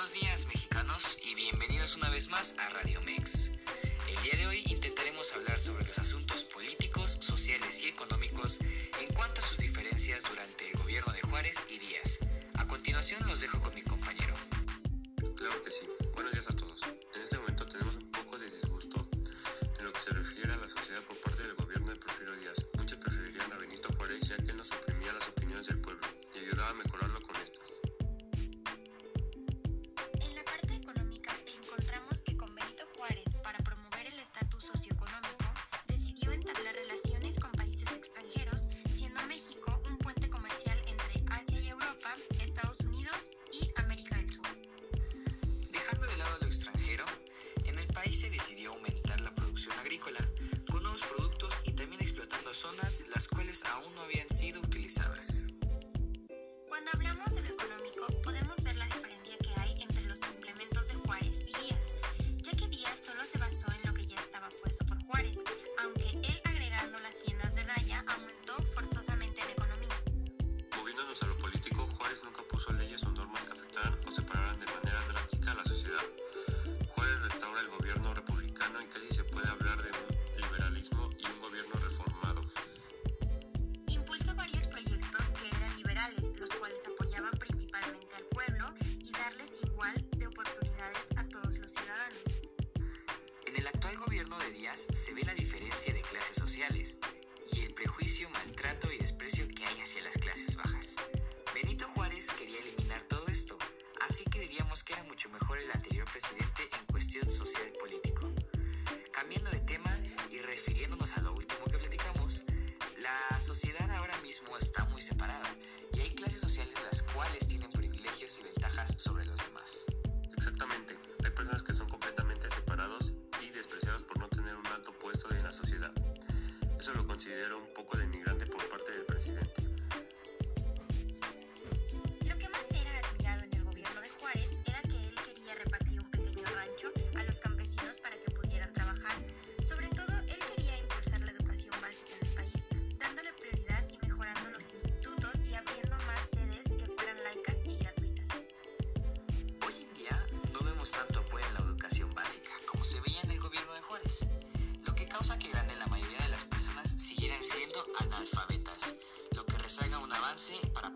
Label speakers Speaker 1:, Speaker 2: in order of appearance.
Speaker 1: buenos días mexicanos y bienvenidos una vez
Speaker 2: más a Radio Mex. El día de
Speaker 1: hoy se decidió aumentar la producción agrícola con nuevos productos y también explotando zonas las cuales aún no habían
Speaker 3: sido utilizadas. Actual gobierno de Díaz se ve la diferencia de clases sociales y el prejuicio, maltrato y desprecio que hay hacia las clases bajas. Benito Juárez quería eliminar todo esto, así que diríamos que era mucho mejor el anterior presidente en cuestión social y político. Cambiando de tema y refiriéndonos a lo último que platicamos, la sociedad ahora mismo está
Speaker 2: considero un poco denigrante por parte del presidente.
Speaker 1: Lo que más era admirado en el gobierno de Juárez era que él quería repartir un pequeño rancho a los campesinos para que pudieran trabajar. Sobre todo, él quería impulsar la educación básica en el país, dándole prioridad y mejorando los institutos y abriendo más sedes que fueran laicas y gratuitas.
Speaker 3: Hoy en día no vemos tanto apoyo en la educación básica como se veía en el gobierno de Juárez, lo que causa que grande siendo analfabetas, lo que rezaga un avance para